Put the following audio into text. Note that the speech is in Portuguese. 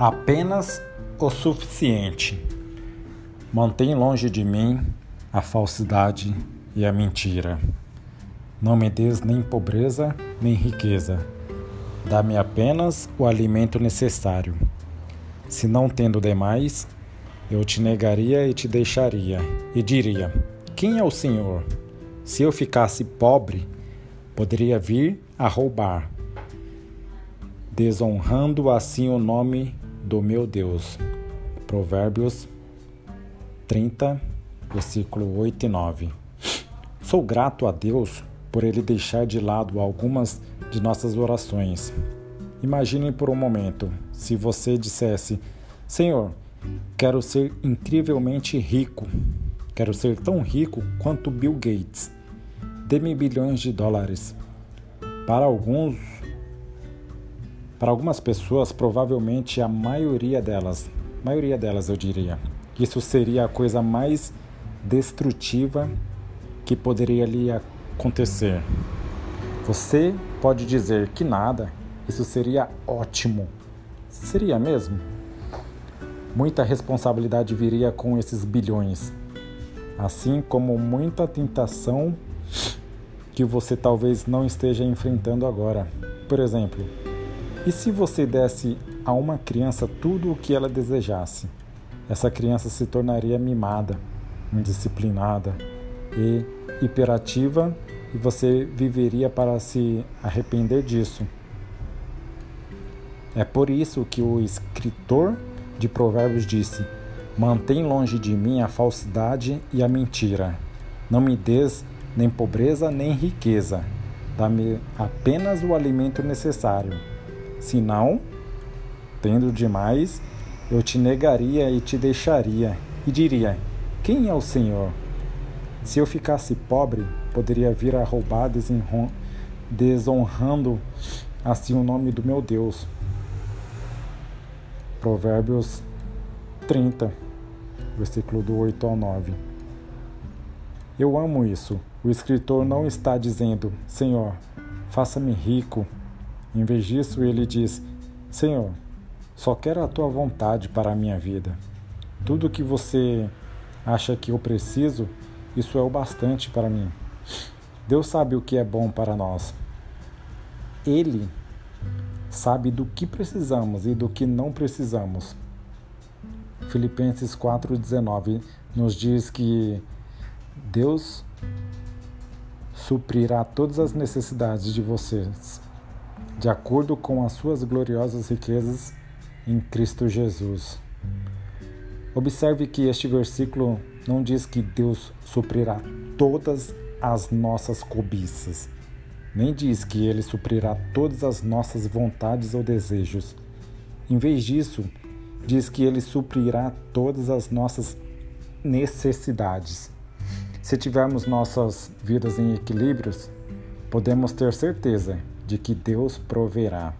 Apenas o suficiente. Mantém longe de mim a falsidade e a mentira. Não me des nem pobreza nem riqueza. Dá-me apenas o alimento necessário. Se não tendo demais, eu te negaria e te deixaria, e diria: Quem é o Senhor? Se eu ficasse pobre, poderia vir a roubar, desonrando assim o nome do meu Deus. Provérbios 30, versículo 8 e 9. Sou grato a Deus por ele deixar de lado algumas de nossas orações. Imagine por um momento se você dissesse: Senhor, quero ser incrivelmente rico. Quero ser tão rico quanto Bill Gates. Dê-me bilhões de dólares. Para alguns, para algumas pessoas, provavelmente a maioria delas, maioria delas eu diria, isso seria a coisa mais destrutiva que poderia lhe acontecer. Você pode dizer que nada, isso seria ótimo. Seria mesmo? Muita responsabilidade viria com esses bilhões, assim como muita tentação que você talvez não esteja enfrentando agora. Por exemplo, e se você desse a uma criança tudo o que ela desejasse? Essa criança se tornaria mimada, indisciplinada e hiperativa e você viveria para se arrepender disso. É por isso que o escritor de Provérbios disse: Mantém longe de mim a falsidade e a mentira. Não me des nem pobreza nem riqueza. Dá-me apenas o alimento necessário se não, tendo demais, eu te negaria e te deixaria, e diria: Quem é o Senhor? Se eu ficasse pobre, poderia vir a roubar, desonrando assim o nome do meu Deus. Provérbios 30, versículo do 8 ao 9. Eu amo isso. O escritor não está dizendo: Senhor, faça-me rico em vez disso, ele diz: Senhor, só quero a tua vontade para a minha vida. Tudo que você acha que eu preciso, isso é o bastante para mim. Deus sabe o que é bom para nós. Ele sabe do que precisamos e do que não precisamos. Filipenses 4,19 nos diz que Deus suprirá todas as necessidades de vocês de acordo com as suas gloriosas riquezas em Cristo Jesus. Observe que este versículo não diz que Deus suprirá todas as nossas cobiças, nem diz que Ele suprirá todas as nossas vontades ou desejos. Em vez disso, diz que Ele suprirá todas as nossas necessidades. Se tivermos nossas vidas em equilíbrios, podemos ter certeza de que Deus proverá.